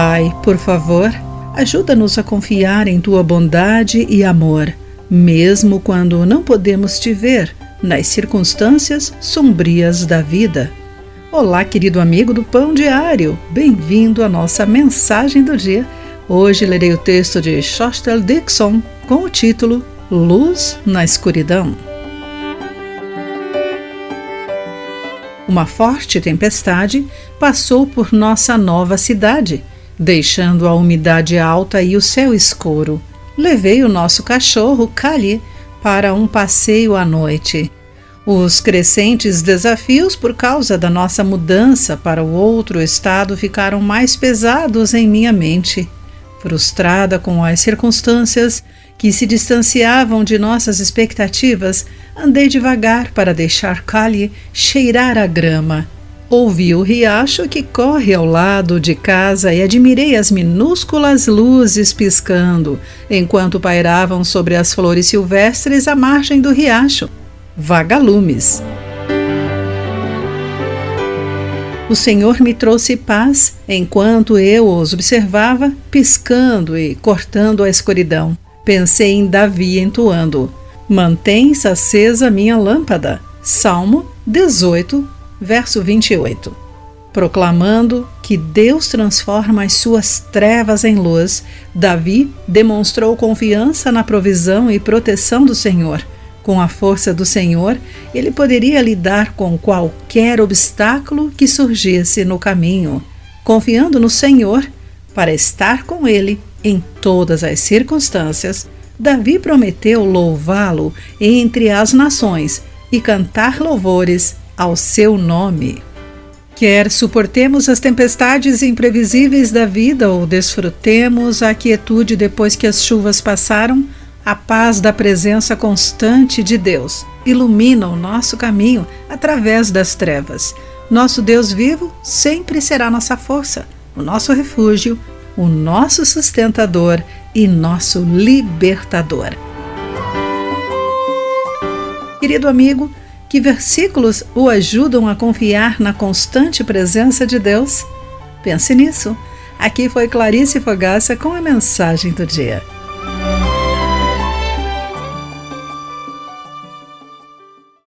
Pai, por favor, ajuda-nos a confiar em tua bondade e amor, mesmo quando não podemos te ver nas circunstâncias sombrias da vida. Olá, querido amigo do Pão Diário, bem-vindo à nossa mensagem do dia. Hoje lerei o texto de Shostel Dixon com o título Luz na Escuridão. Uma forte tempestade passou por nossa nova cidade, deixando a umidade alta e o céu escuro. Levei o nosso cachorro, Kali, para um passeio à noite. Os crescentes desafios por causa da nossa mudança para o outro estado ficaram mais pesados em minha mente. Frustrada com as circunstâncias que se distanciavam de nossas expectativas, andei devagar para deixar Kali cheirar a grama. Ouvi o riacho que corre ao lado de casa e admirei as minúsculas luzes piscando, enquanto pairavam sobre as flores silvestres à margem do riacho. Vagalumes. O Senhor me trouxe paz enquanto eu os observava, piscando e cortando a escuridão. Pensei em Davi entoando: Mantens acesa minha lâmpada. Salmo 18, verso 28. Proclamando que Deus transforma as suas trevas em luz, Davi demonstrou confiança na provisão e proteção do Senhor com a força do Senhor, ele poderia lidar com qualquer obstáculo que surgisse no caminho, confiando no Senhor para estar com ele em todas as circunstâncias. Davi prometeu louvá-lo entre as nações e cantar louvores ao seu nome. Quer suportemos as tempestades imprevisíveis da vida ou desfrutemos a quietude depois que as chuvas passaram, a paz da presença constante de Deus ilumina o nosso caminho através das trevas. Nosso Deus vivo sempre será nossa força, o nosso refúgio, o nosso sustentador e nosso libertador. Querido amigo, que versículos o ajudam a confiar na constante presença de Deus? Pense nisso. Aqui foi Clarice Fogaça com a mensagem do dia.